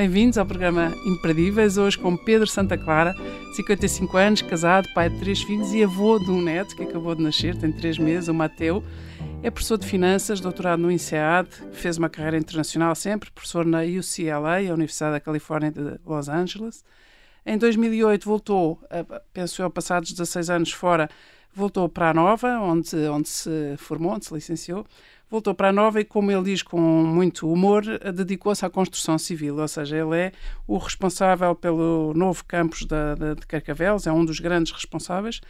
Bem-vindos ao programa Imperdíveis, hoje com Pedro Santa Clara, 55 anos, casado, pai de três filhos e avô de um neto que acabou de nascer, tem três meses, o Mateu. É professor de Finanças, doutorado no INSEAD, fez uma carreira internacional sempre, professor na UCLA, a Universidade da Califórnia de Los Angeles. Em 2008 voltou, penso eu, passados 16 anos fora, voltou para a Nova, onde, onde se formou, onde se licenciou voltou para a Nova e, como ele diz com muito humor, dedicou-se à construção civil, ou seja, ele é o responsável pelo novo campus da, da, de Carcavelos, é um dos grandes responsáveis.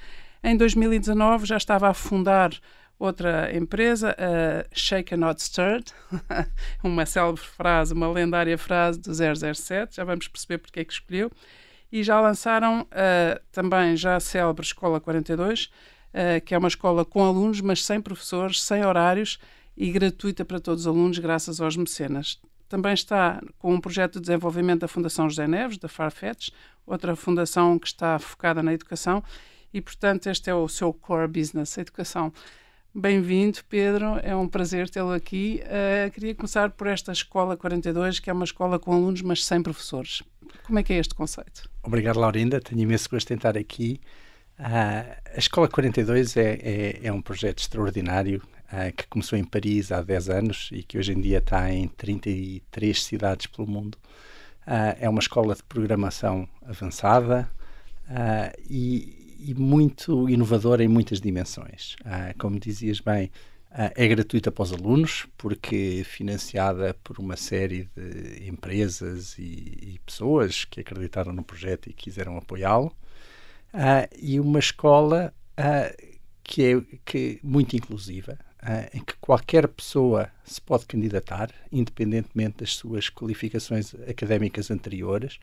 Em 2019 já estava a fundar outra empresa, a Shake Not Stirred, uma célebre frase, uma lendária frase do 007, já vamos perceber porque é que escolheu, e já lançaram uh, também já a célebre Escola 42, uh, que é uma escola com alunos, mas sem professores, sem horários, e gratuita para todos os alunos, graças aos mecenas. Também está com um projeto de desenvolvimento da Fundação José Neves, da Farfetch, outra fundação que está focada na educação, e, portanto, este é o seu core business, a educação. Bem-vindo, Pedro, é um prazer tê-lo aqui. Uh, queria começar por esta Escola 42, que é uma escola com alunos, mas sem professores. Como é que é este conceito? Obrigado, Laurinda. Tenho imenso gosto de estar aqui. Uh, a Escola 42 é, é, é um projeto extraordinário uh, que começou em Paris há 10 anos e que hoje em dia está em 33 cidades pelo mundo. Uh, é uma escola de programação avançada uh, e, e, muito inovadora em muitas dimensões. como dizias bem, é gratuita para os alunos, porque financiada por uma série de empresas e, e pessoas que acreditaram no projeto e quiseram apoiá-lo. e uma escola que é que, muito inclusiva, uh, em que qualquer pessoa se pode candidatar, independentemente das suas qualificações académicas anteriores.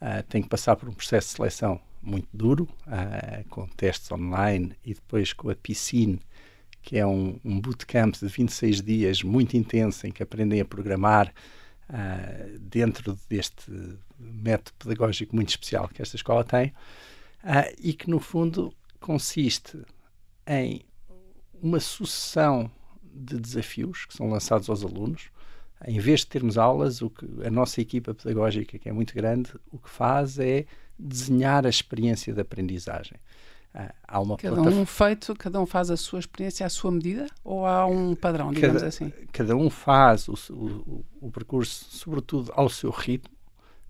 Uh, tem que passar por um processo de seleção muito duro, uh, com testes online e depois com a piscine, que é um, um bootcamp de 26 dias muito intenso, em que aprendem a programar uh, dentro deste método pedagógico muito especial que esta escola tem, e que, no fundo, consiste em uma sucessão de desafios que são lançados aos alunos. Em vez de termos aulas, o que a nossa equipa pedagógica, que é muito grande, o que faz é desenhar a experiência de aprendizagem. Ah, há uma cada um feito, cada um faz a sua experiência à sua medida ou há um padrão, digamos cada, assim? Cada um faz o, o, o, percurso, sobretudo ao seu ritmo.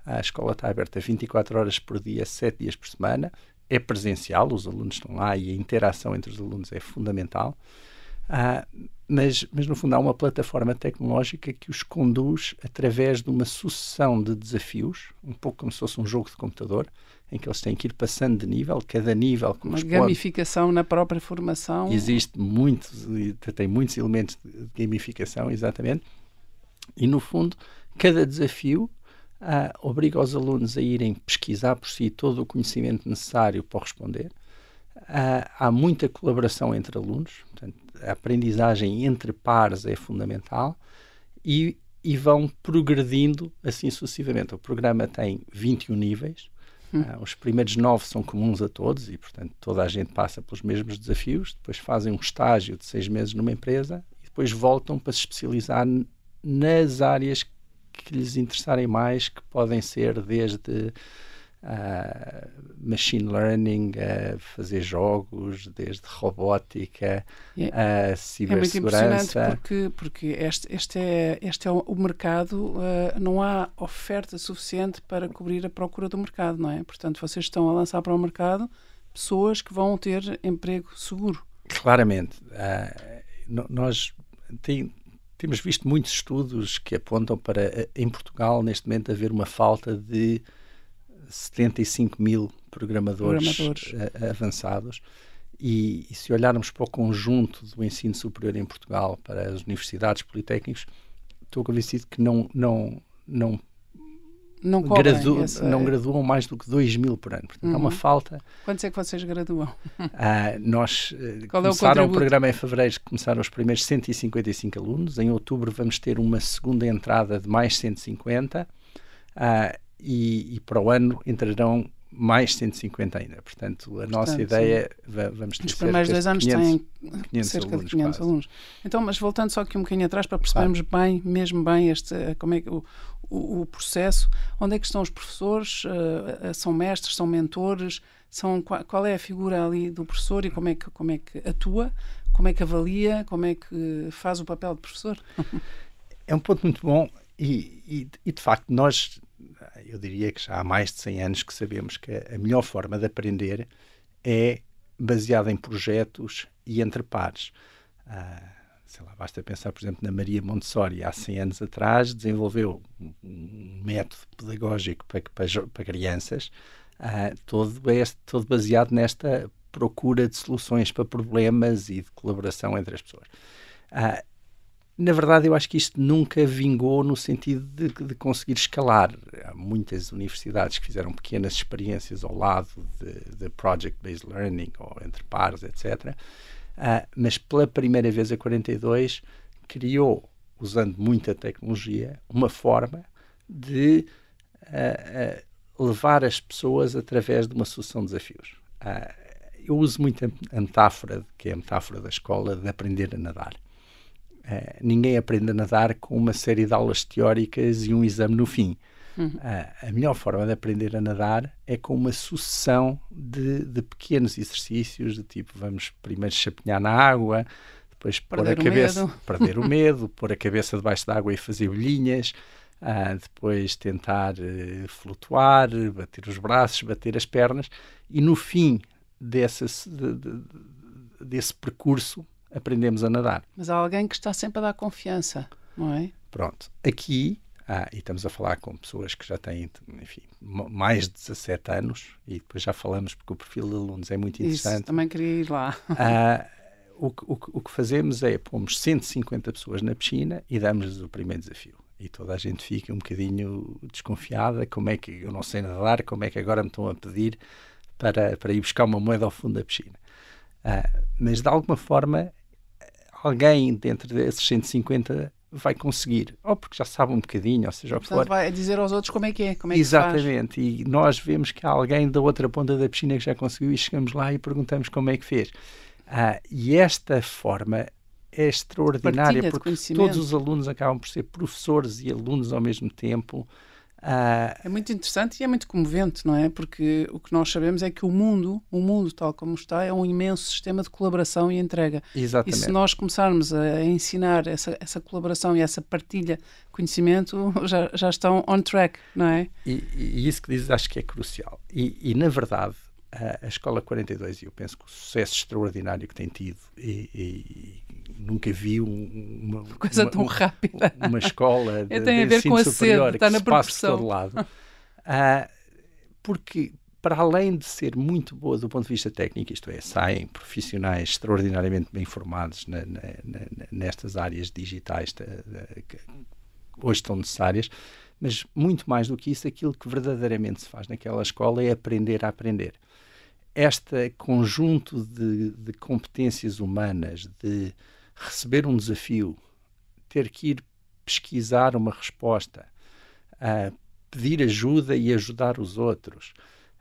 A escola está aberta 24 horas por dia, 7 dias por semana é presencial, os alunos estão lá e a interação entre os alunos é fundamental. Uh, mas, mas, no fundo, há uma plataforma tecnológica que os conduz através de uma sucessão de desafios, um pouco como se fosse um jogo de computador, em que eles têm que ir passando de nível, cada nível corresponde. Uma gamificação na própria formação. Existe muitos, tem muitos elementos de gamificação, exatamente. E, no fundo, cada desafio uh, obriga os alunos a irem pesquisar por si todo o conhecimento necessário para responder. Uh, há muita colaboração entre alunos, portanto, a aprendizagem entre pares é fundamental e, e vão progredindo assim sucessivamente. O programa tem 21 níveis, Uh, os primeiros nove são comuns a todos e, portanto, toda a gente passa pelos mesmos desafios. Depois fazem um estágio de seis meses numa empresa e depois voltam para se especializar nas áreas que lhes interessarem mais, que podem ser desde uh, machine learning, a uh, fazer jogos, desde robótica, a uh, cibersegurança. É muito impressionante porque, porque este, este, é, este é o mercado, uh, não há oferta suficiente para cobrir a procura do mercado, não é? Portanto, vocês estão a lançar para o mercado pessoas que vão ter emprego seguro. Claramente. Uh, nós tem, temos visto muitos estudos que apontam para, eh, em Portugal, neste momento, haver uma falta de 75 mil programadores, programadores. Eh, avançados. E, e, se olharmos para o conjunto do ensino superior em Portugal, para as universidades, politécnicos, estou convencido que não, não, não não, gradu essa... não graduam mais do que 2 mil por ano. Portanto, uhum. há uma uhum. falta. Quantos é que vocês graduam? Ah, nós uh, começaram é o, o, programa em fevereiro, começaram os primeiros 155 alunos. Em outubro vamos ter uma segunda entrada de mais 150 ah, e, e para o ano entrarão mais 150 ainda. Portanto, a Portanto, nossa ideia é vamos ter Os primeiros dois anos 500, têm 500 cerca alunos, de 500 quase. alunos. Então, mas voltando só aqui um bocadinho atrás para percebermos claro. bem, mesmo bem, este, como é que o, o, o, processo, onde é que estão os professores? Uh, são mestres, são mentores? São, qual, qual, é a figura ali do professor e como é, que, como é que atua? Como é que avalia? Como é que faz o papel de professor? É um ponto muito bom e, e, e de facto nós, eu diria que já há mais de 100 anos que sabemos que a melhor forma de aprender é baseada em projetos e entre pares. Ah, sei lá, basta pensar, por exemplo, na Maria Montessori, há 100 anos atrás, desenvolveu um, método pedagógico para, para, para crianças, uh, todo, este, todo baseado nesta procura de soluções para problemas e de colaboração entre as pessoas. Uh, na verdade, eu acho que isto nunca vingou no sentido de, de, conseguir escalar. Há muitas universidades que fizeram pequenas experiências ao lado de, de project-based learning ou entre pares, etc. Uh, mas pela primeira vez a 42 criou, usando muita tecnologia, uma forma de uh, uh, levar as pessoas através de uma sucessão de desafios. eu uso muito a metáfora, que é a metáfora da escola, de aprender a nadar. ninguém aprende a nadar com uma série de aulas teóricas e um exame no fim. Uhum. A, a, melhor forma de aprender a nadar é com uma sucessão de, de pequenos exercícios, de tipo, vamos primeiro chapinhar na água, depois perder pôr a cabeça, perder o medo, pôr a cabeça debaixo da água e fazer bolhinhas, uh, depois tentar uh, flutuar, bater os braços, bater as pernas, e no fim dessa, de, de, desse percurso aprendemos a nadar. Mas há alguém que está sempre a dar confiança, não é? Pronto. Aqui ah, e estamos a falar com pessoas que já têm, enfim, mais de 17 anos, e depois já falamos porque o perfil de alunos é muito interessante. Isso, também queria ir lá. Ah, o, o, o, que fazemos é pomos 150 pessoas na piscina e damos-lhes o primeiro desafio. E toda a gente fica um bocadinho desconfiada: como é que eu não sei nadar, como é que agora me estão a pedir para, para ir buscar uma moeda ao fundo da piscina. Ah, mas de alguma forma, alguém dentro desses 150 vai conseguir, ou porque já sabe um bocadinho, ou seja, Portanto, vai dizer aos outros como é que é, como é Exatamente, e nós vemos que há alguém da outra ponta da piscina que já conseguiu e chegamos lá e perguntamos como é que fez. Ah, e esta forma é extraordinária porque todos os alunos acabam por ser professores e alunos ao mesmo tempo. Uh... É muito interessante e é muito comovente, não é? Porque o que nós sabemos é que o mundo, o mundo tal como está, é um imenso sistema de colaboração e entrega. Exatamente. E se nós começarmos a ensinar essa, essa colaboração e essa partilha de conhecimento, já, já estão on track, não é? E, e isso que dizes acho que é crucial. E, e na verdade, a, a Escola 42, e eu penso que o sucesso extraordinário que tem tido, e, e nunca vi uma, coisa uma, tão rápida. Uma escola de, tem a ver com a sede, está na proporção. todo lado. Uh, porque, para além de ser muito boa do ponto de vista técnico, isto é, saem profissionais extraordinariamente bem formados na, na, na, nestas áreas digitais que hoje estão necessárias, mas muito mais do que isso, aquilo que verdadeiramente se faz naquela escola é aprender a aprender. Este conjunto de, de competências humanas, de receber um desafio, ter que ir pesquisar uma resposta, uh, pedir ajuda e ajudar os outros,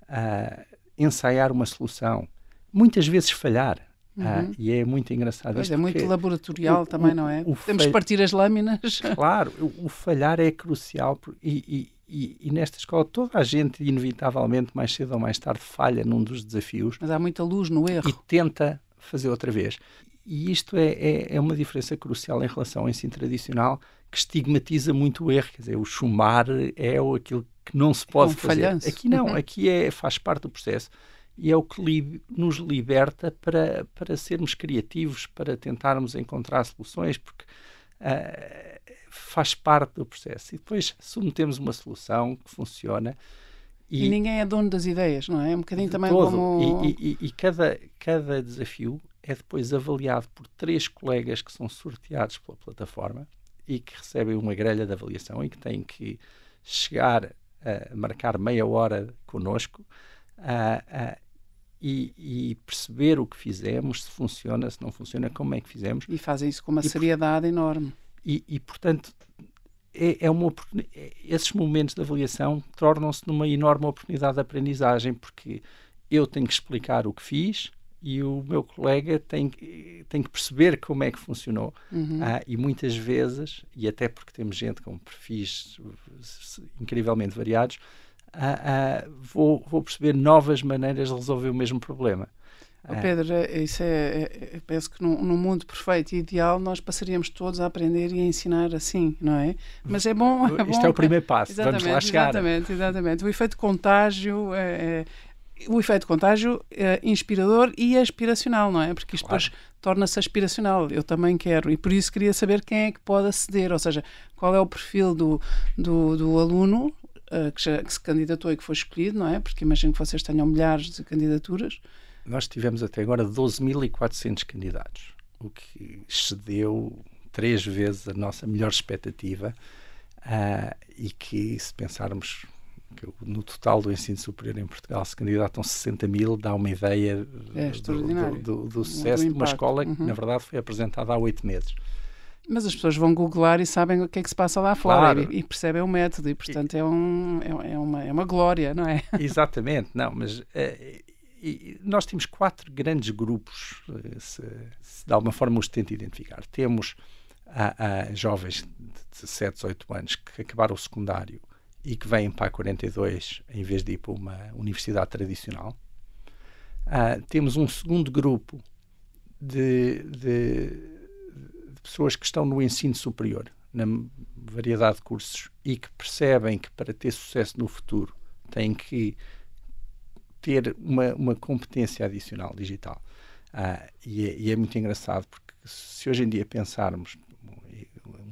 uh, ensaiar uma solução, muitas vezes falhar. Ah, uhum. e é muito engraçado. Pois é muito laboratorial o, também, o, não é? Temos que partir as lâminas. Claro, o, o falhar é crucial e, e, e, nesta escola toda a gente, inevitavelmente, mais cedo ou mais tarde, falha num dos desafios. Mas há muita luz no erro. E tenta fazer outra vez. E isto é, é, é, uma diferença crucial em relação ao ensino tradicional que estigmatiza muito o erro. Quer dizer, o chumar é aquilo que não se pode é um fazer. Falhanço. Aqui não, uhum. aqui é, faz parte do processo e é o que li, nos liberta para, para sermos criativos, para tentarmos encontrar soluções, porque uh, faz parte do processo. E depois submetemos uma solução que funciona. E, e, ninguém é dono das ideias, não é? É um bocadinho também todo. como. E, e, e cada, cada desafio é depois avaliado por três colegas que são sorteados pela plataforma e que recebem uma grelha de avaliação e que têm que chegar a marcar meia hora connosco uh, uh, e, e, perceber o que fizemos, se funciona, se não funciona, como é que fizemos. E fazem isso com uma e, seriedade enorme. E, e portanto, é, é uma, esses momentos de avaliação tornam-se numa enorme oportunidade de aprendizagem, porque eu tenho que explicar o que fiz, e o meu colega tem, tem que perceber como é que funcionou. Uhum. Ah, e muitas vezes, e até porque temos gente com perfis incrivelmente variados, ah, ah, vou, vou perceber novas maneiras de resolver o mesmo problema. Oh, Pedro, é, isso é, é, é, penso que num, num, mundo perfeito e ideal nós passaríamos todos a aprender e a ensinar assim, não é? Mas é bom. É Isto bom, é o primeiro passo, vamos lá chegar. Exatamente, exatamente. O efeito contágio é, é o efeito contágio é inspirador e aspiracional, não é? Porque isto claro. depois torna-se aspiracional. Eu também quero. E por isso queria saber quem é que pode aceder, ou seja, qual é o perfil do, do, do aluno uh, que, já, que se candidatou e que foi escolhido, não é? Porque imagino que vocês tenham milhares de candidaturas. Nós tivemos até agora 12.400 candidatos, o que excedeu três vezes a nossa melhor expectativa uh, e que, se pensarmos que no total do ensino superior em Portugal se candidatam 60 mil, dá uma ideia é do, do, do, do, sucesso de uma escola que, uhum. na verdade, foi apresentada há oito meses. Mas as pessoas vão googlar e sabem o que é que se passa lá fora claro. e, e, percebem o método e, portanto, é, um, é, é, uma, é uma glória, não é? Exatamente, não, mas é, nós temos quatro grandes grupos, eh, se, se de alguma forma os tento identificar. Temos a, a jovens de 17, 18 anos que acabaram o secundário e que vêm para a 42 em vez de ir para uma universidade tradicional. Uh, temos um segundo grupo de, de, de, pessoas que estão no ensino superior, na variedade de cursos, e que percebem que para ter sucesso no futuro têm que ter uma, uma competência adicional digital. Uh, e, é, e, é, muito engraçado, porque se hoje em dia pensarmos,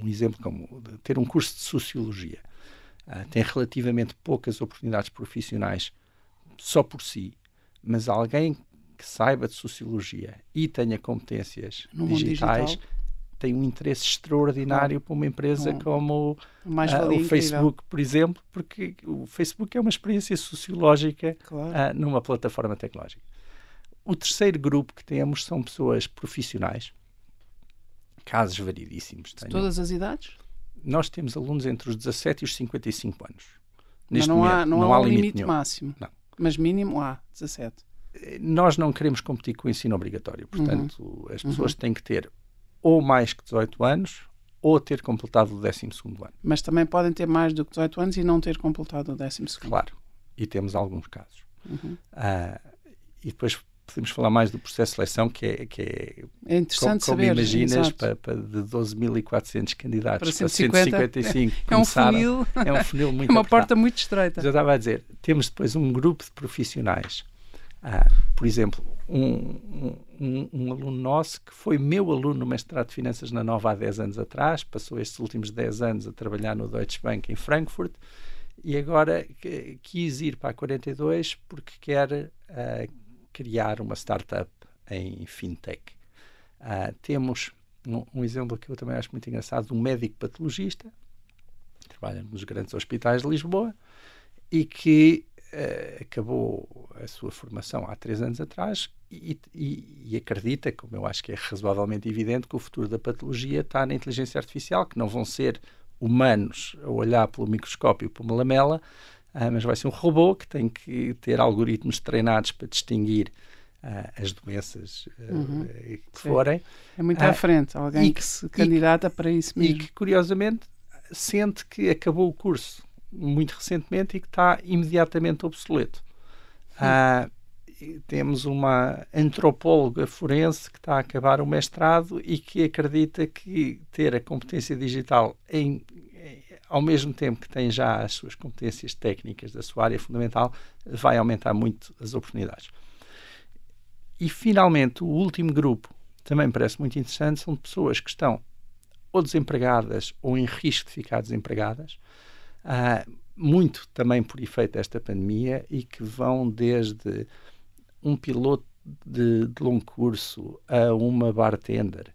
um exemplo como ter um curso de Sociologia, uh, tem relativamente poucas oportunidades profissionais só por si, mas alguém que saiba de sociologia e tenha competências no digitais tem um interesse extraordinário claro. para uma empresa como uh, o Facebook, por exemplo, porque o Facebook é uma experiência sociológica claro. uh, numa plataforma tecnológica. O terceiro grupo que temos são pessoas profissionais, casos variedíssimos. De todas as idades? Nós temos alunos entre os 17 e os 55 anos. Mas não, há, não, não há, há limite, limite máximo. Não. Mas mínimo há 17. Eh, nós não queremos competir com o ensino obrigatório. Portanto, uhum. as pessoas uhum. têm que ter ou mais que 18 anos ou ter completado o 12 ano. Mas também podem ter mais do que 18 anos e não ter completado o 12. Claro. E temos alguns casos. Uhum. Uh, e depois podemos falar mais do processo de seleção, que é, que é, é interessante como, como saber, imaginas, para, para, de 12.400 candidatos para, 150, para 155 é, é um funil, é um funil muito é uma porta muito estreita. Já estava a dizer, temos depois um grupo de profissionais, ah, por exemplo, um, um, um, aluno nosso que foi meu aluno no mestrado de Finanças na Nova há 10 anos atrás, passou estes últimos 10 anos a trabalhar no Deutsche Bank em Frankfurt, e agora quis ir para a 42 porque quer uh, criar uma startup em fintech. Uh, temos um, um, exemplo que eu também acho muito engraçado, um médico patologista, que trabalha nos grandes hospitais de Lisboa, e que uh, acabou a sua formação há três anos atrás e, e, e, acredita, como eu acho que é razoavelmente evidente, que o futuro da patologia está na inteligência artificial, que não vão ser humanos a olhar pelo microscópio para uma lamela, ah, mas vai ser um robô que tem que ter algoritmos treinados para distinguir ah, as doenças ah, uhum. que forem. É muito à frente, alguém que, que, se candidata que, para isso mesmo. E que, curiosamente, sente que acabou o curso muito recentemente e que está imediatamente obsoleto. Temos uma antropóloga forense que está a acabar o mestrado e que acredita que ter a competência digital em ao mesmo tempo que tem já as suas competências técnicas da sua área fundamental, vai aumentar muito as oportunidades. E, finalmente, o último grupo, também parece muito interessante, são pessoas que estão ou desempregadas ou em risco de ficar desempregadas, uh, muito também por efeito desta pandemia, e que vão desde um piloto de, de longo curso a uma bartender,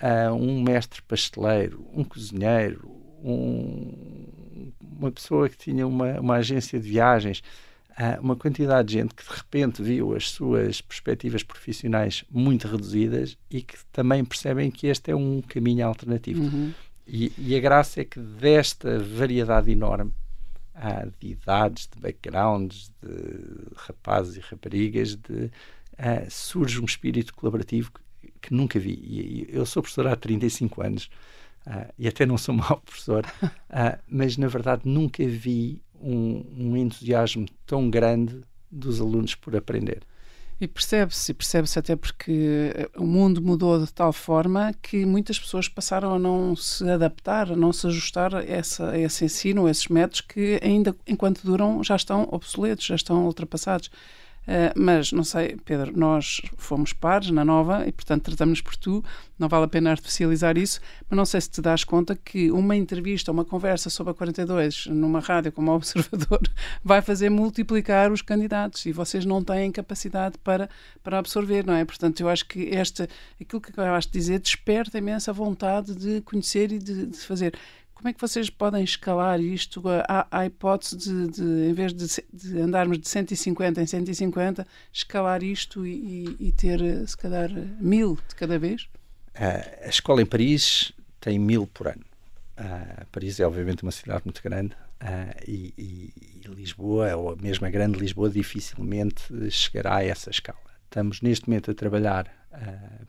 a um mestre pasteleiro, um cozinheiro, um, uma pessoa que tinha uma, uma agência de viagens, uh, uma quantidade de gente que de repente viu as suas perspectivas profissionais muito reduzidas e que também percebem que este é um caminho alternativo. Uhum. E, e, a graça é que desta variedade enorme uh, de idades, de backgrounds, de rapazes e raparigas, de, uh, surge um espírito colaborativo que, que nunca vi. E, eu sou professor há 35 anos uh, e até não sou mau professor, mas na verdade nunca vi um, um entusiasmo tão grande dos alunos por aprender. E percebe-se, percebe-se até porque eh, o mundo mudou de tal forma que muitas pessoas passaram a não se adaptar, a não se ajustar a, essa, a esse ensino, a esses métodos que ainda enquanto duram já estão obsoletos, já estão ultrapassados. Uh, mas não sei, Pedro, nós fomos pares na nova e, portanto, tratamos por tu. Não vale a pena artificializar isso, mas não sei se te das conta que uma entrevista, uma conversa sobre a 42 numa rádio como Observador vai fazer multiplicar os candidatos e vocês não têm capacidade para, para absorver, não é? Portanto, eu acho que esta, aquilo que acabaste de dizer desperta imensa vontade de conhecer e de, de fazer. Como é que vocês podem escalar isto? Há, há hipótese de, de, em vez de, de, andarmos de 150 em 150, escalar isto e, e, ter, se calhar, mil de cada vez? Uh, a escola em Paris tem mil por ano. Uh, Paris é, obviamente, uma cidade muito grande uh, e, e, Lisboa, ou mesmo a grande Lisboa, dificilmente chegará a essa escala. Estamos, neste momento, a trabalhar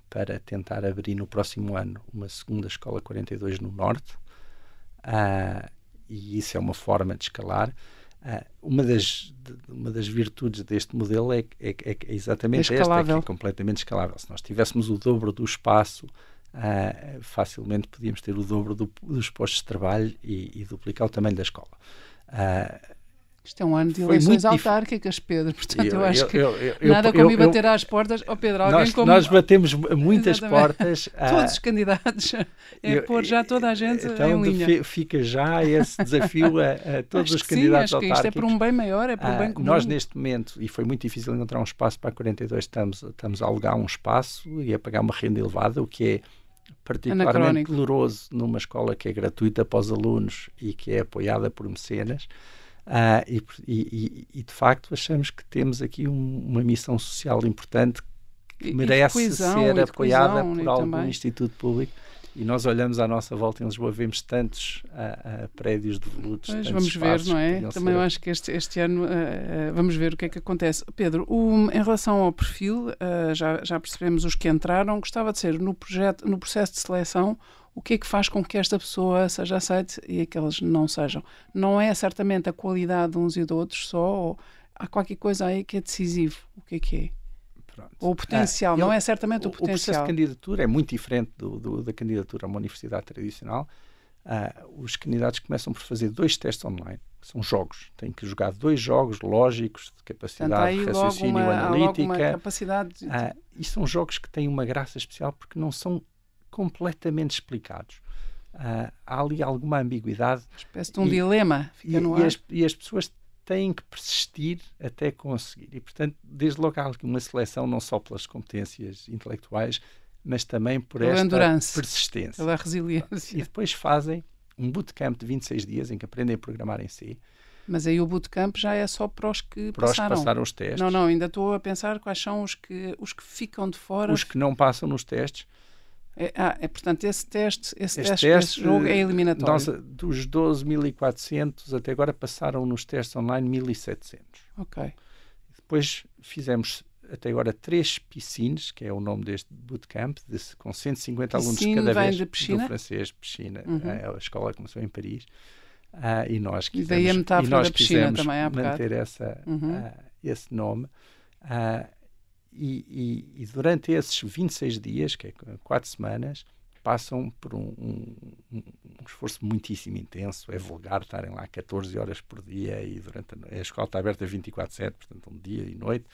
para tentar abrir no próximo ano uma segunda escola 42 no Norte uh, e isso é uma forma de escalar. Uh, uma, das, de, uma das virtudes deste modelo é, é, é, é exatamente é esta, é que é completamente escalável. Se nós tivéssemos o dobro do espaço, uh, facilmente podíamos ter o dobro do, dos postos de trabalho e, e duplicar o tamanho da escola. Uh, isto é um ano de eleições autárquicas, Pedro. Portanto, eu, eu acho que eu, eu, nada como ir bater às portas. Oh, Pedro, alguém nós, como... nós batemos muitas Exatamente. portas. Todos os candidatos. É pôr já toda a gente então, em linha. Fica já esse desafio a, a todos os candidatos sim, acho que isto é por um bem maior, é por um bem ah, comum. Nós, neste momento, e foi muito difícil encontrar um espaço para a 42, estamos, estamos a alugar um espaço e a pagar uma renda elevada, o que é particularmente doloroso numa escola que é gratuita para os alunos e que é apoiada por mecenas. Uh, e, e, e, de facto achamos que temos aqui um, uma missão social importante que merece coesão, ser apoiada por algum também. instituto público e nós olhamos à nossa volta em Lisboa, vemos tantos uh, uh, prédios devolutos. Pois, vamos ver, não é? Também ser... eu acho que este, este ano uh, vamos ver o que é que acontece. Pedro, o, em relação ao perfil, já, já percebemos os que entraram. Gostava de ser no, projeto, no processo de seleção o que é que faz com que esta pessoa seja aceite e aquelas não sejam. Não é certamente a qualidade de uns e de outros só, há qualquer coisa aí que é decisivo. O que é que é? Pronto. Ou o potencial, ah, não é certamente o, o, potencial. O processo de candidatura é muito diferente do, do, da candidatura a uma universidade tradicional. Uh, os candidatos começam por fazer dois testes online, que são jogos. Têm que jogar dois jogos lógicos de capacidade de raciocínio uma, analítica. capacidade de... uh, e são jogos que têm uma graça especial porque não são completamente explicados. Uh, há ali alguma ambiguidade. Uma espécie de um e, dilema. E, e, as, e, as, pessoas têm que persistir até conseguir. E, portanto, desde logo há uma seleção não só pelas competências intelectuais, mas também por pela esta persistência. Pela resiliência. E depois fazem um bootcamp de 26 dias em que aprendem a programar em C. Mas aí o bootcamp já é só para os que para passaram. Os que passaram os testes. Não, não, ainda estou a pensar quais são os que, os que ficam de fora. Os que não passam nos testes é, ah, é, portanto, esse teste, esse teste, teste jogo é eliminatório. Nós, dos 12.400 até agora passaram nos testes online 1.700. Ok. Depois fizemos até agora três piscines, que é o nome deste bootcamp, de, com 150 Piscine alunos cada vez. De piscina? Do francês, piscina. Uhum. É, a escola começou em Paris. Uh, e nós quisemos, e daí a metáfora e nós da piscina também há manter essa, uhum. uh, esse nome. Uh, e, e, e, durante esses 26 dias, que é quatro semanas, passam por um, um, um, esforço muitíssimo intenso. É vulgar estarem lá 14 horas por dia e durante a, a escola está aberta 24/7, portanto um dia e noite,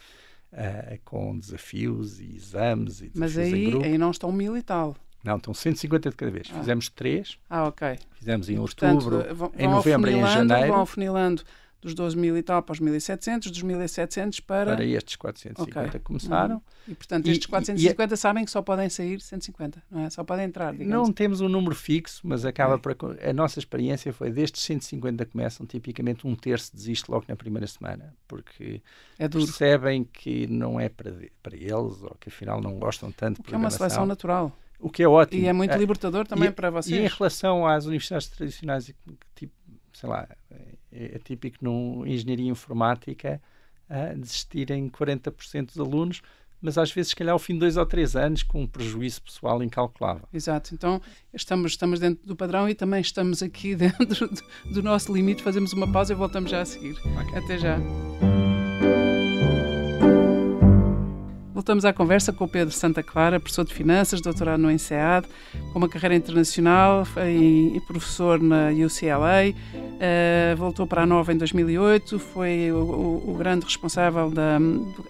uh, com desafios e exames e Mas aí, aí não estão mil e tal. Não, estão 150 de cada vez. Ah. Fizemos três. Ah, ok. Fizemos em outubro, vão, em novembro e em janeiro. Vão afunilando dos 12 mil e tal para os 1.700, dos 1.700 para... Para estes 450 okay. começaram. Uhum. E, portanto, estes 450 e, sabem que só podem sair 150, não é? Só podem entrar, digamos. Não temos um número fixo, mas acaba é. por... A nossa experiência foi, destes 150 começam, tipicamente um terço desiste logo na primeira semana, porque é percebem que não é para, para eles, ou que afinal não gostam tanto de Porque é uma seleção natural. O que é ótimo. E é muito libertador também e, para vocês. E em relação às universidades tradicionais, tipo, sei lá, é, é típico num engenharia informática uh, desistirem 40% dos alunos, mas às vezes, se calhar, ao fim de dois ou três anos, com um prejuízo pessoal incalculável. Exato. Então, estamos, estamos dentro do padrão e também estamos aqui dentro do, do nosso limite. Fazemos uma pausa e voltamos já a seguir. Okay. Até já. Voltamos à conversa com o Pedro Santa Clara, professor de Finanças, doutorado no INSEAD, com uma carreira internacional e professor na UCLA. Uh, voltou para a Nova em 2008, foi o, o, o grande responsável da,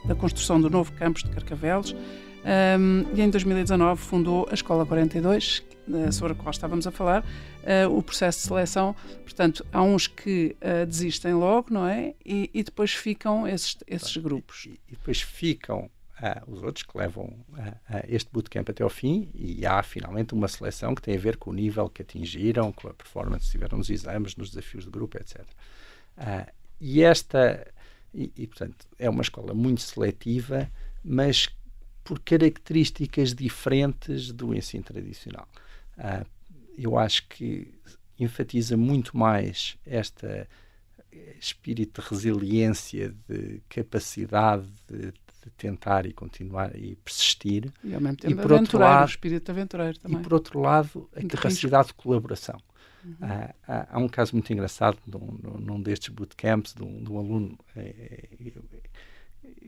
da, construção do novo campus de Carcavelos. Um, ehm, e em 2019 fundou a Escola 42, eh, sobre a qual estávamos a falar, uh, o processo de seleção. Portanto, há uns que uh, desistem logo, não é? E, e depois ficam esses, esses grupos. E, e depois ficam uh, os outros que levam uh, este bootcamp até ao fim e há finalmente uma seleção que tem a ver com o nível que atingiram, com a performance que tiveram nos exames, nos desafios de grupo, etc. e esta, e, e, portanto, é uma escola muito seletiva, mas por características diferentes do ensino tradicional. eu acho que enfatiza muito mais esta espírito de resiliência, de capacidade de de tentar e continuar e persistir. E ao mesmo tempo e por outro lado, o espírito aventureiro também. E por outro lado, a muito capacidade risco. de colaboração. Uhum. Há, há, há, um caso muito engraçado num, num destes bootcamps de um, de um aluno é, é,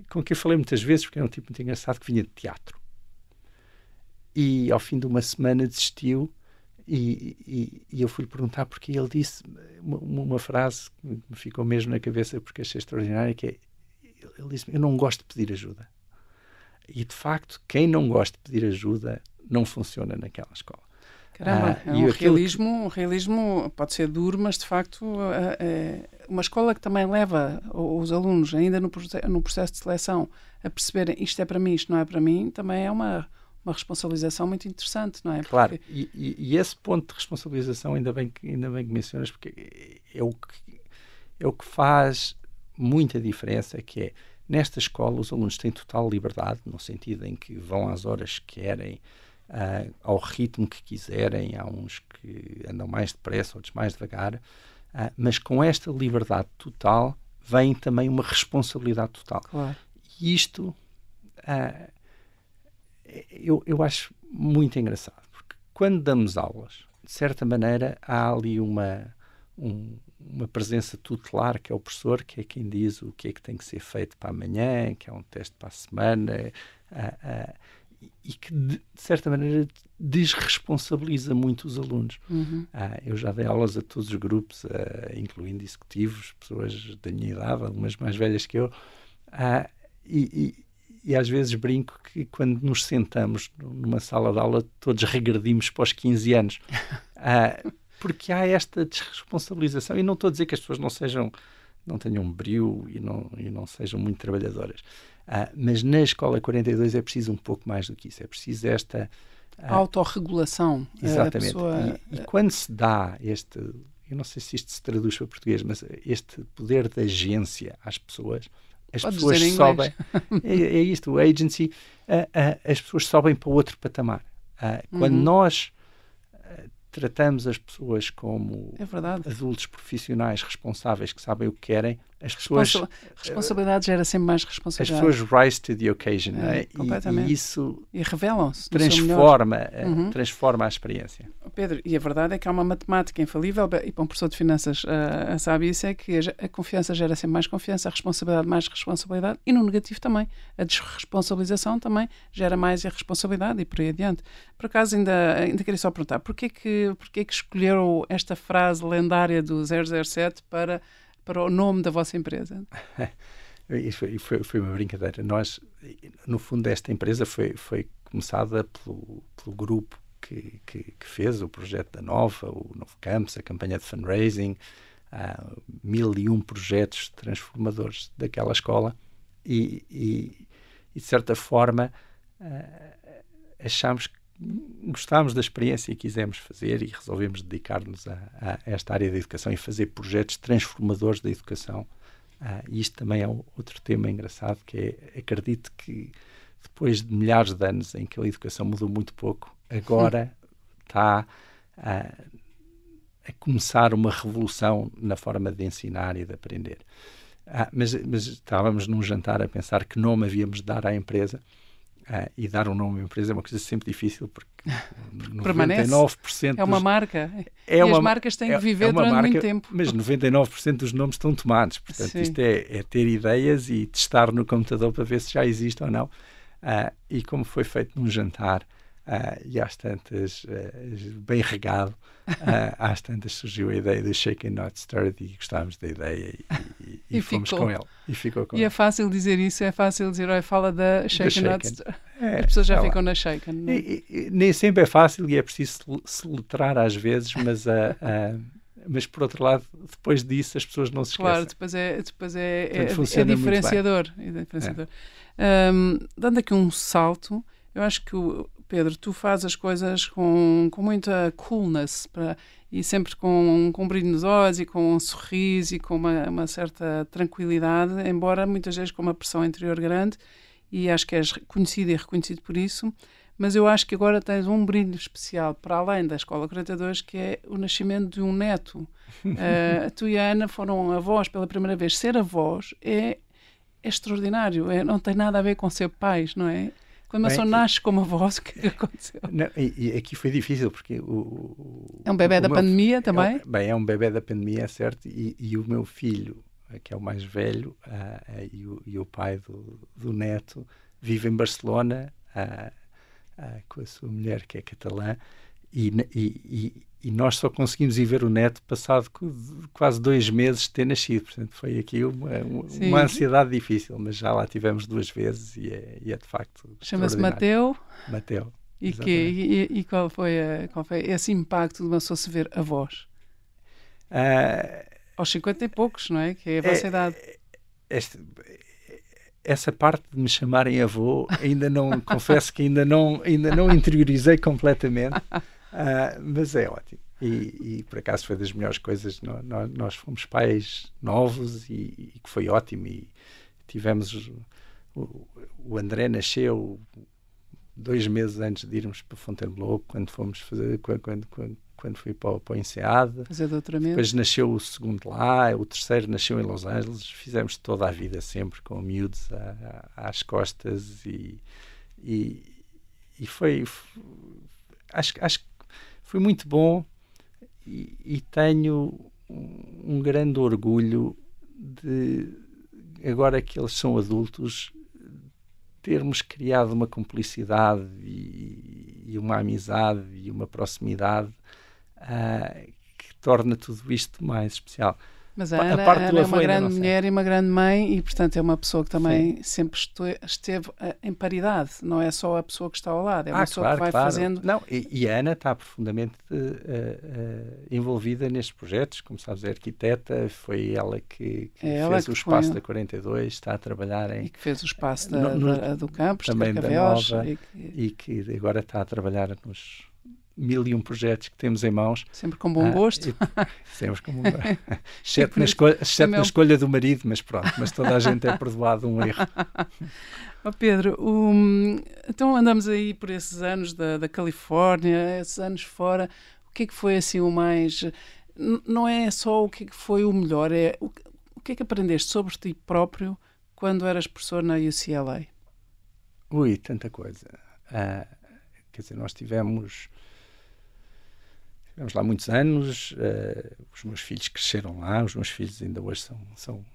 com quem eu falei muitas vezes, porque era um tipo muito engraçado que vinha de teatro. E ao fim de uma semana desistiu e, e, e eu fui-lhe perguntar porque ele disse uma, uma, frase que me ficou mesmo na cabeça porque achei extraordinária, que é ele disse eu não gosto de pedir ajuda. E, de facto, quem não gosta de pedir ajuda não funciona naquela escola. Caramba, ah, é um realismo, que... um realismo pode ser duro, mas de facto é uma escola que também leva os alunos ainda no, no processo de seleção a perceberem isto é para mim, isto não é para mim, também é uma, uma responsabilização muito interessante, não é? Porque... Claro, e, e, esse ponto de responsabilização ainda bem que, ainda bem que mencionas, porque é o que, é o que faz muita diferença, que é nesta escola os alunos têm total liberdade, no sentido em que vão às horas que querem, uh, ao ritmo que quiserem, há uns que andam mais depressa, outros mais devagar, uh, mas com esta liberdade total vem também uma responsabilidade total. Claro. E isto uh, eu, eu acho muito engraçado, porque quando damos aulas, de certa maneira, há ali uma, um, uma presença tutelar, que é o professor, que é quem diz o que é que tem que ser feito para amanhã, que é um teste para a semana, e que, de, certa maneira, desresponsabiliza muito os alunos. Uhum. Uh, eu já dei aulas a todos os grupos, incluindo executivos, pessoas da minha idade, algumas mais velhas que eu, e, e, e, às vezes brinco que quando nos sentamos numa sala de aula, todos regredimos para os 15 anos. porque há esta desresponsabilização. E não estou a dizer que as pessoas não sejam, não tenham brilho e não, e não sejam muito trabalhadoras. Uh, mas na escola 42 é preciso um pouco mais do que isso. É preciso esta. Uh, autorregulação. Exatamente. Pessoa... E, e, quando se dá este. Eu não sei se isto se traduz para português, mas este poder de agência às pessoas, as Pode pessoas sobem. é, é, isto, o agency, uh, as pessoas sobem para outro patamar. quando uhum. nós tratamos as pessoas como é adultos profissionais responsáveis que sabem o que querem, as pessoas. responsabilidade gera sempre mais responsabilidade. As pessoas rise to the occasion, é, é? completamente. E, e, isso. E revelam-se. Transforma, eh, uhum. transforma a experiência. Pedro, e a verdade é que há uma matemática infalível, e para um professor de finanças uh, sabe isso, é que a, a, confiança gera sempre mais confiança, a responsabilidade mais responsabilidade, e no negativo também. A desresponsabilização também gera mais irresponsabilidade e por aí adiante. Por acaso, ainda, ainda queria só perguntar, porquê que, porquê que escolheram esta frase lendária do 007 para para o nome da vossa empresa? Isso foi, foi, foi, uma brincadeira. Nós, no fundo, esta empresa foi, foi começada pelo, pelo grupo que, que, que, fez o projeto da Nova, o Novo Campus, a campanha de fundraising, uh, mil e um projetos transformadores daquela escola e, e, e de certa forma, uh, achámos que gostámos da experiência e quisemos fazer e resolvemos dedicar-nos a, a, esta área da educação e fazer projetos transformadores da educação. Ah, e isto também é outro tema engraçado, que é, acredito que depois de milhares de anos em que a educação mudou muito pouco, agora está a, a começar uma revolução na forma de ensinar e de aprender. Ah, mas, mas, estávamos num jantar a pensar que nome havíamos de dar à empresa Uh, e dar um nome uma empresa é uma coisa sempre difícil porque 99% é uma marca. É e uma... as marcas têm é, que viver é durante marca, muito tempo. mas 99% dos nomes estão tomados. Portanto Sim. isto é, é, ter ideias e testar no computador para ver se já existe ou não. Uh, e como foi feito num jantar Uh, e às tantas, uh, bem regado, uh, às tantas surgiu a ideia do Shake and Not Stirred e gostávamos da ideia e, e, e, e fomos ficou. com ele. E, ficou com e ele. é fácil dizer isso, é fácil dizer, olha, fala da Shake and Not Stirred. É, As pessoas já é ficam lá. na Shaken. É? nem sempre é fácil e é preciso se letrar às vezes, mas a mas por outro lado, depois disso as pessoas não se esquecem. Claro, depois é, depois é, Portanto, é, é diferenciador. É diferenciador. Um, dando aqui um salto, eu acho que o, Pedro, tu fazes as coisas com, com muita coolness para, e sempre com, com um brilho nos olhos e com um sorriso e com uma, uma certa tranquilidade, embora muitas vezes com uma pressão interior grande, e acho que és conhecido e reconhecido por isso. Mas eu acho que agora tens um brilho especial para além da Escola 42, que é o nascimento de um neto. uh, tu e a Ana foram avós pela primeira vez. Ser avós é, é extraordinário, é, não tem nada a ver com ser pais, não é? Quando uma pessoa nasce como avó, o que, é que aconteceu? Não, e, e, aqui foi difícil, porque o... o é um bebê da meu, pandemia também? É, bem, é um bebê da pandemia, é certo, e, e o meu filho, que é o mais velho, uh, uh, e, o, e o pai do, do neto, vive em Barcelona uh, com a sua mulher, que é catalã, e, e, e nós só conseguimos ir ver o neto passado quase dois meses de ter nascido. Portanto, foi aqui uma, uma ansiedade difícil, mas já lá tivemos duas vezes e é, e é de facto. Chama-se Mateu. Mateu. E, que, e, e, qual, foi a, qual foi esse impacto de uma pessoa se ver a voz? Uh, Aos 50 e poucos, não é? Que é a vossa é, idade. Este, essa parte de me chamarem avô, ainda não, confesso que ainda não, ainda não interiorizei completamente. Uh, mas é ótimo. E, e, por acaso foi das melhores coisas. Nós, nós fomos pais novos e, que foi ótimo. E tivemos. O, o André nasceu dois meses antes de irmos para Fontainebleau, quando fomos fazer. Quando, quando, quando fui para, para o INSEAD. Fazer doutoramento. Depois nasceu o segundo lá, o terceiro nasceu em Los Angeles. Fizemos toda a vida sempre com miúdos às costas e, e, e foi. Acho, acho que foi muito bom e, e tenho um, um, grande orgulho de, agora que eles são adultos, termos criado uma cumplicidade e, e uma amizade e uma proximidade uh, que torna tudo isto mais especial. Mas a Ana, a parte Ana é uma grande mulher e uma grande mãe e, portanto, é uma pessoa que também Sim. sempre esteve eh, em paridade. Não é só a pessoa que está ao lado, é uma ah, pessoa claro, que vai claro. fazendo... Não, e, e, a Ana está profundamente uh, uh, envolvida nestes projetos. Como sabes, é arquiteta, foi ela que, que é ela fez que o espaço foi... da 42, está a trabalhar em... E que fez o espaço da, no, da, do campus, também da Nova, e que... e que agora está a trabalhar nos mil e um projetos que temos em mãos. Sempre com bom ah, gosto. Ah, e, sempre com bom gosto. exceto na, escolha, exceto na escolha do marido, mas pronto, mas toda a gente é perdoado um erro. Oh Pedro, um, então andamos aí por esses anos da, da Califórnia, esses anos fora. O que é que foi assim o mais. Não é só o que, é que foi o melhor, é o, o que é que aprendeste sobre ti próprio quando eras professor na UCLA? Ui, tanta coisa. Uh, quer dizer, nós tivemos Tivemos lá muitos anos, uh, os meus filhos cresceram lá, os meus filhos ainda hoje são, são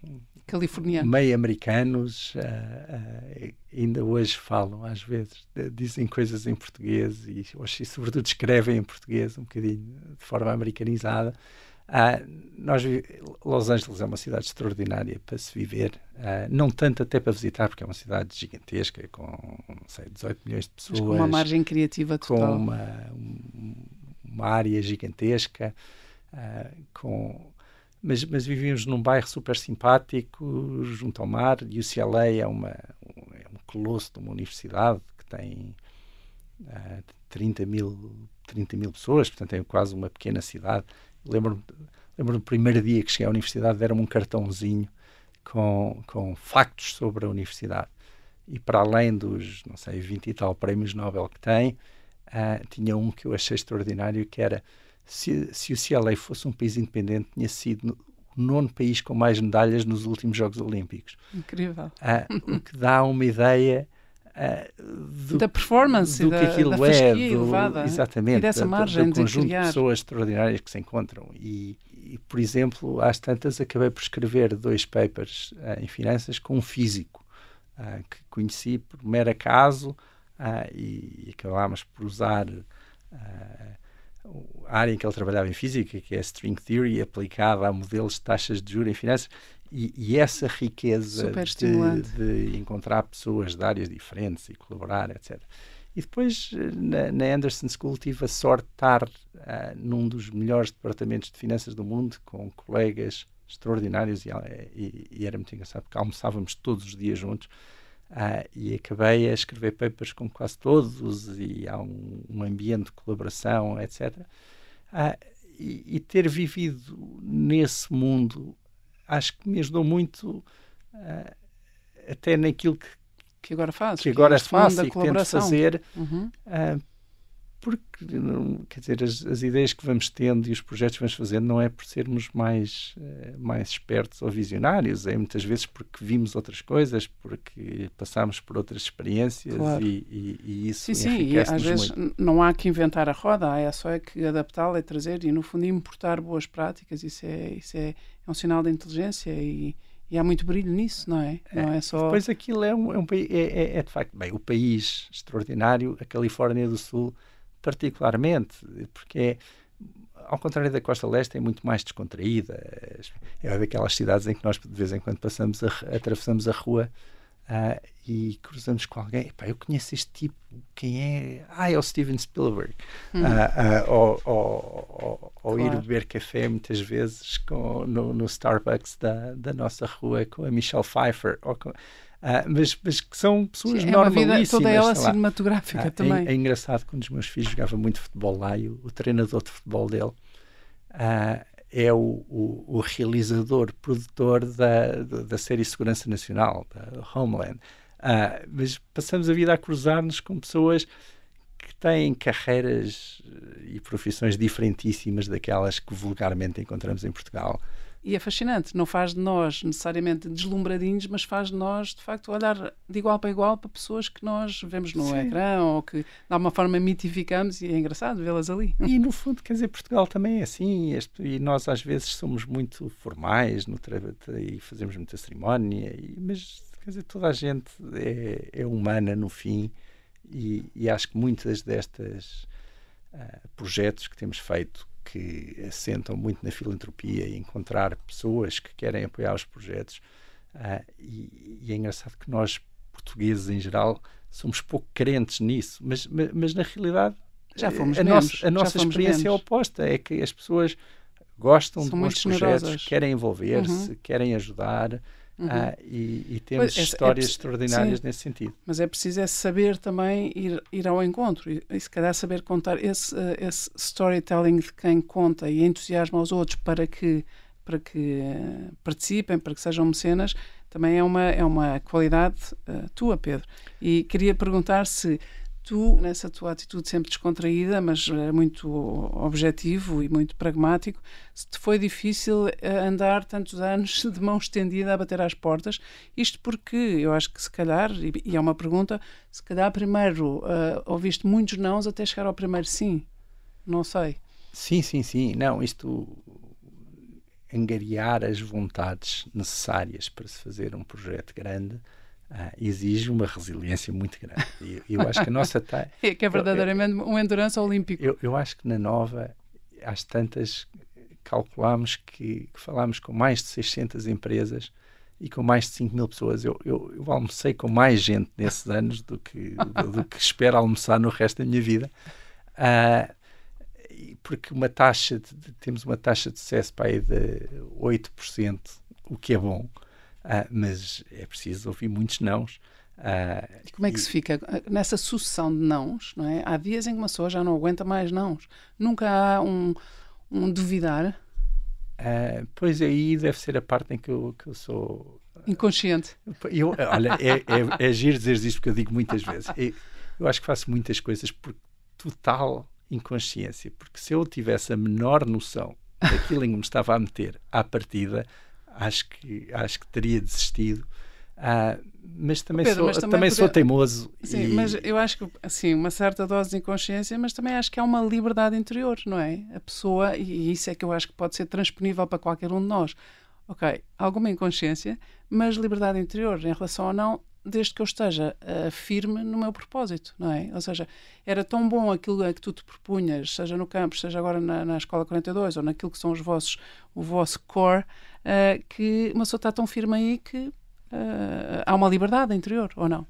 californianos, meio americanos, uh, uh, ainda hoje falam às vezes, dizem coisas em português e, e sobretudo escrevem em português um bocadinho de forma americanizada. nós, Los Angeles é uma cidade extraordinária para se viver, não tanto até para visitar, porque é uma cidade gigantesca, com sei, 18 milhões de pessoas. Mas com uma margem criativa total. Com uma, um, uma área gigantesca, uh, com, mas, mas vivíamos num bairro super simpático, junto ao mar. UCLA é, uma, um, é um colosso de uma universidade que tem uh, 30, mil, 30 mil pessoas, portanto é quase uma pequena cidade. Lembro-me lembro do primeiro dia que cheguei à universidade, deram-me um cartãozinho com, com factos sobre a universidade. E para além dos, não sei, 20 e tal prémios Nobel que tem, uh, tinha um que eu achei extraordinário, que era se, se o CLA fosse um país independente, tinha sido o nono país com mais medalhas nos últimos Jogos Olímpicos. Incrível. Uh, o que dá uma ideia do, da performance, do da, que aquilo da é, do, elevada, exatamente, e dessa margem do, do conjunto de, criar. de pessoas extraordinárias que se encontram. E, e, por exemplo, às tantas acabei por escrever dois papers uh, em finanças com um físico uh, que conheci por mero acaso uh, e, e acabámos por usar a área em que ele trabalhava em física, que é a string theory, aplicada a modelos de taxas de juros em finanças, e, e essa riqueza de, de, encontrar pessoas de áreas diferentes e colaborar, etc. E depois, na, na Anderson School, tive a sorte de estar uh, num dos melhores departamentos de finanças do mundo, com colegas extraordinários, e, e, e era muito engraçado, porque almoçávamos todos os dias juntos, Uh, e acabei a escrever papers com quase todos e há um, um ambiente de colaboração, etc. Uh, ah, e, e, ter vivido nesse mundo acho que me ajudou muito uh, até naquilo que, que agora que agora que é faço e que tento fazer, uhum porque quer dizer as, as, ideias que vamos tendo e os projetos que vamos fazendo não é por sermos mais uh, mais espertos ou visionários é muitas vezes porque vimos outras coisas porque passamos por outras experiências claro. e, e, e, isso sim sim e às vezes muito. não há que inventar a roda é só é que adaptá-la e trazer e no fundo importar boas práticas isso é isso é, é um sinal de inteligência e e há muito brilho nisso, não é? Não é só. Pois aquilo é um, é um é, é, é, de facto bem o país extraordinário, a Califórnia do Sul particularmente, porque é, ao contrário da costa leste, é muito mais descontraída. É daquelas cidades em que nós, de vez em quando, passamos a, atravessamos a rua uh, e cruzamos com alguém. Eu conheço este tipo, quem é? Ah, é o Steven Spielberg. Hum. Uh, uh, ou, ou, ou claro. ir beber café, muitas vezes, com, no, no Starbucks da, da nossa rua com a Michelle Pfeiffer. Ou com, Uh, mas, mas que são pessoas Sim, normalíssimas. É uma vida toda ela cinematográfica uh, também. É, é, engraçado que um dos meus filhos jogava muito futebol lá e o, o treinador de futebol dele uh, é o, o, o, realizador, produtor da, da série Segurança Nacional, da Homeland. mas passamos a vida a cruzar-nos com pessoas que têm carreiras e profissões diferentíssimas daquelas que vulgarmente encontramos em Portugal. E é fascinante, não faz de nós necessariamente deslumbradinhos, mas faz de nós, de facto, olhar de igual para igual para pessoas que nós vemos no Sim. ecrã ou que de alguma forma mitificamos e é engraçado vê-las ali. E no fundo, quer dizer, Portugal também é assim, e nós às vezes somos muito formais no e fazemos muita cerimónia, mas quer dizer, toda a gente é, é humana no fim e, e acho que muitas destas uh, projetos que temos feito que assentam muito na filantropia e encontrar pessoas que querem apoiar os projetos. Uh, e, e, é engraçado que nós, portugueses em geral, somos pouco crentes nisso, mas, mas, mas na realidade já fomos a menos, nossa, a nossa experiência menos. é oposta, é que as pessoas gostam São de bons projetos, querem envolver-se, uhum. querem ajudar Uhum. Ah, e, e, temos é, histórias é, extraordinárias sim, nesse sentido. Mas é preciso é saber também ir, ir ao encontro e, e se calhar saber contar esse, uh, esse storytelling de quem conta e entusiasma os outros para que, para que uh, participem, para que sejam mecenas, também é uma, é uma qualidade uh, tua, Pedro. E queria perguntar se tu, nessa tua atitude sempre descontraída, mas muito objetivo e muito pragmático, se te foi difícil eh, andar tantos anos de mão estendida a bater às portas, isto porque eu acho que se calhar, e é uma pergunta, se calhar primeiro uh, ouviste muitos nãos até chegar ao primeiro sim. Não sei. Sim, sim, sim. Não, isto angariar as vontades necessárias para se fazer um projeto grande ah, exige uma resiliência muito grande. E eu, acho que a nossa. Tá, é que é verdadeiramente um endurance olímpico. Eu, eu acho que na Nova, às tantas, calculamos que, que falámos com mais de 600 empresas e com mais de 5 mil pessoas. Eu, eu, eu, almocei com mais gente nesses anos do que, do, do que espero almoçar no resto da minha vida. Uh, porque uma taxa de, temos uma taxa de sucesso para aí de 8%, o que é bom. Uh, mas é preciso ouvir muitos nãos. Uh, e como é que e... se fica nessa sucessão de nãos? Não é? Há dias em que uma pessoa já não aguenta mais nãos. Nunca há um, um duvidar. Uh, pois aí deve ser a parte em que eu, que eu sou. Inconsciente. Eu, olha, é, é, é giro dizer isto porque eu digo muitas vezes. Eu, eu acho que faço muitas coisas por total inconsciência. Porque se eu tivesse a menor noção daquilo em que me estava a meter à partida, acho que, acho que teria desistido. Uh, mas também, Pedro, sou, mas também, também sou teimoso. Sim, e... mas eu acho que, assim, uma certa dose de inconsciência, mas também acho que há uma liberdade interior, não é? A pessoa, e isso é que eu acho que pode ser transponível para qualquer um de nós. Ok, alguma inconsciência, mas liberdade interior em relação ou não, desde que eu esteja uh, firme no meu propósito, não é? Ou seja, era tão bom aquilo que tu te propunhas, seja no campus, seja agora na, na Escola 42, ou naquilo que são os vossos, o vosso core, uh, que uma pessoa está tão firme aí que uh, há uma liberdade interior, ou não?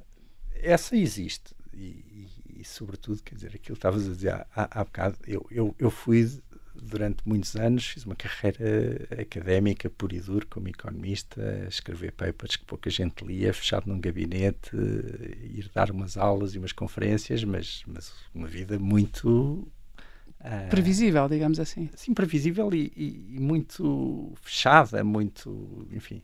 Essa existe. E, e, e sobretudo, quer dizer, aquilo que estavas a dizer há, há bocado, eu, eu, eu fui durante muitos anos, fiz uma carreira académica pura e dura como economista, escrever papers que pouca gente lia, fechado num gabinete, ir dar umas aulas e umas conferências, mas, mas uma vida muito Uh, previsível, digamos assim. Sim, previsível e, e, e muito fechada, muito, enfim.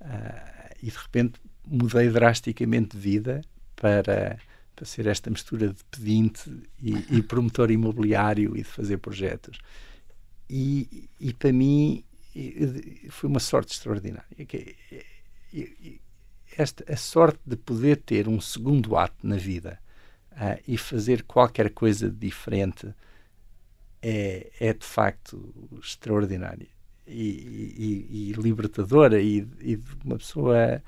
Uh, e de repente mudei drasticamente de vida para, para ser esta mistura de pedinte e, e promotor imobiliário e de fazer projetos. E, e para mim foi uma sorte extraordinária. Esta, a sorte de poder ter um segundo ato na vida uh, e fazer qualquer coisa diferente é, é de facto extraordinária e, e, e libertadora e, de uma pessoa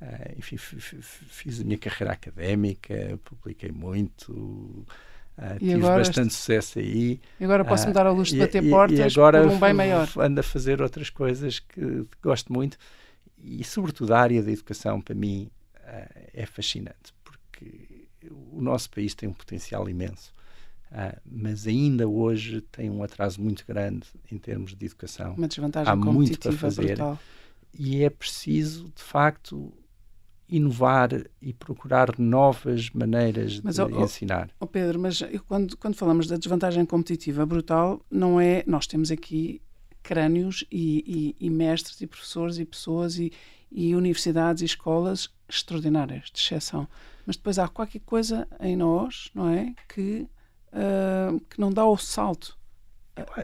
uh, enfim fiz a minha carreira académica publiquei muito uh, tive bastante sucesso aí. E agora posso me dar a luz de bater portas e agora por um bem maior. ando a fazer outras coisas que, gosto muito. E sobretudo a área da educação para mim é fascinante porque o nosso país tem um potencial imenso Uh, mas ainda hoje tem um atraso muito grande em termos de educação. Uma desvantagem Há muito para fazer. brutal. e é preciso, de facto, inovar e procurar novas maneiras mas, de oh, ensinar. Oh Pedro, mas quando, quando falamos da desvantagem competitiva brutal, não é. Nós temos aqui crânios e, e, e mestres e professores e pessoas e, e universidades e escolas extraordinárias, de exceção. Mas depois há qualquer coisa em nós, não é? Que uh, que não dá o salto.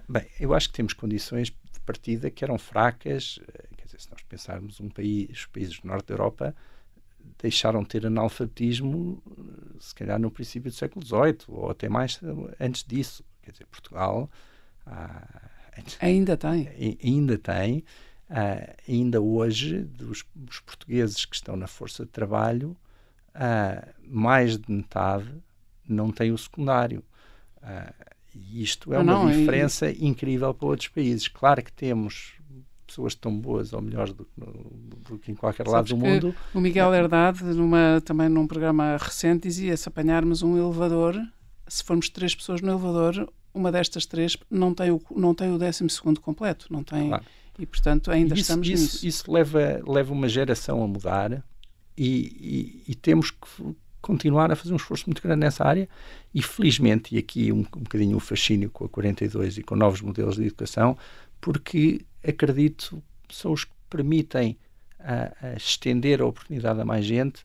Bem, eu acho que temos condições de partida que eram fracas. Eh, quer dizer, se nós pensarmos um país, os países do norte da Europa deixaram de ter analfabetismo, se calhar no princípio do século XVIII ou até mais antes disso. Quer dizer, Portugal ah, ainda tem, ainda tem, ah, ainda hoje dos os portugueses que estão na força de trabalho, ah, mais de metade não tem o secundário. Uh, e isto é uma diferença e... incrível para outros países. Claro que temos pessoas tão boas ou melhores do, do que em qualquer Sabes lado do mundo. O Miguel Herdade, numa, também num programa recente, dizia: se apanharmos um elevador, se formos três pessoas no elevador, uma destas três não tem o, não tem o décimo segundo completo. Não tem, claro. E, portanto, ainda isso, estamos isso, nisso. Isso leva, leva uma geração a mudar e, e, e temos que, continuar a fazer um esforço muito grande nessa área e felizmente, e aqui um, um bocadinho o fascínio com a 42 e com novos modelos de educação, porque acredito são os que permitem a, a estender a oportunidade a mais gente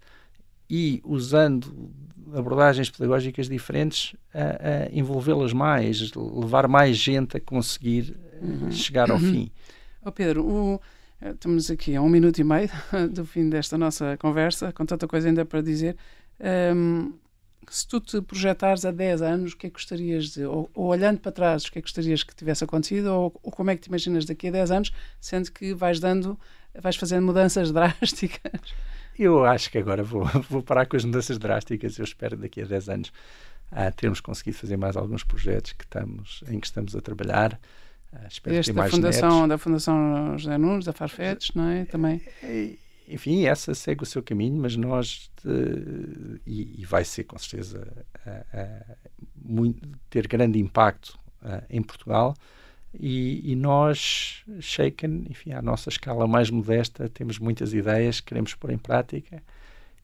e usando abordagens pedagógicas diferentes a, a envolvê-las mais, levar mais gente a conseguir uhum. chegar ao uhum. fim. Oh Pedro, o, estamos aqui a um minuto e meio do fim desta nossa conversa, com tanta coisa ainda para dizer. Um, se tu te projetares a 10 anos, o que é que gostarias de. Ou, ou, olhando para trás, o que é que gostarias que tivesse acontecido, ou, ou, como é que te imaginas daqui a 10 anos, sendo que vais dando, vais fazendo mudanças drásticas? Eu acho que agora vou, vou parar com as mudanças drásticas. Eu espero daqui a 10 anos uh, termos conseguido fazer mais alguns projetos que estamos, em que estamos a trabalhar. Uh, espero este da Fundação, da Fundação José Nunes, da Farfetch, não é? Também. Enfim, essa segue o seu caminho, mas nós, de, e, e, vai ser com certeza a, a, muito, ter grande impacto a, em Portugal. E, e, nós, Shaken, enfim, à nossa escala mais modesta, temos muitas ideias que queremos pôr em prática.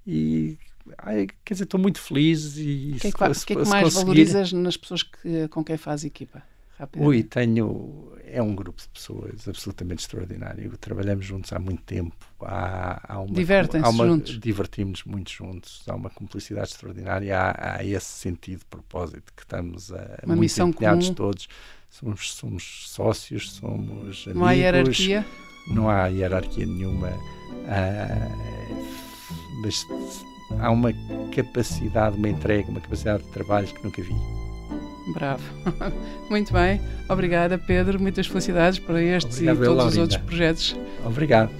E ai, quer dizer, estou muito feliz. E o que é que, se, que, é que mais conseguir... valorizas nas pessoas que, com quem faz equipa? Ui, tenho. É um grupo de pessoas absolutamente extraordinário. Trabalhamos juntos há muito tempo. Há, há uma. Divertem-se juntos. Divertimos-nos muito juntos. Há uma cumplicidade extraordinária. Há, há esse sentido de propósito que estamos a. Uma missão comum. todos. Somos, somos sócios, somos amigos. Não há hierarquia? Não há hierarquia nenhuma. Uh, mas há uma capacidade, uma entrega, uma capacidade de trabalho que nunca vi. Bravo. Muito bem. Obrigada, Pedro. Muitas felicidades para estes Obrigado, e todos os outros projetos. Obrigado.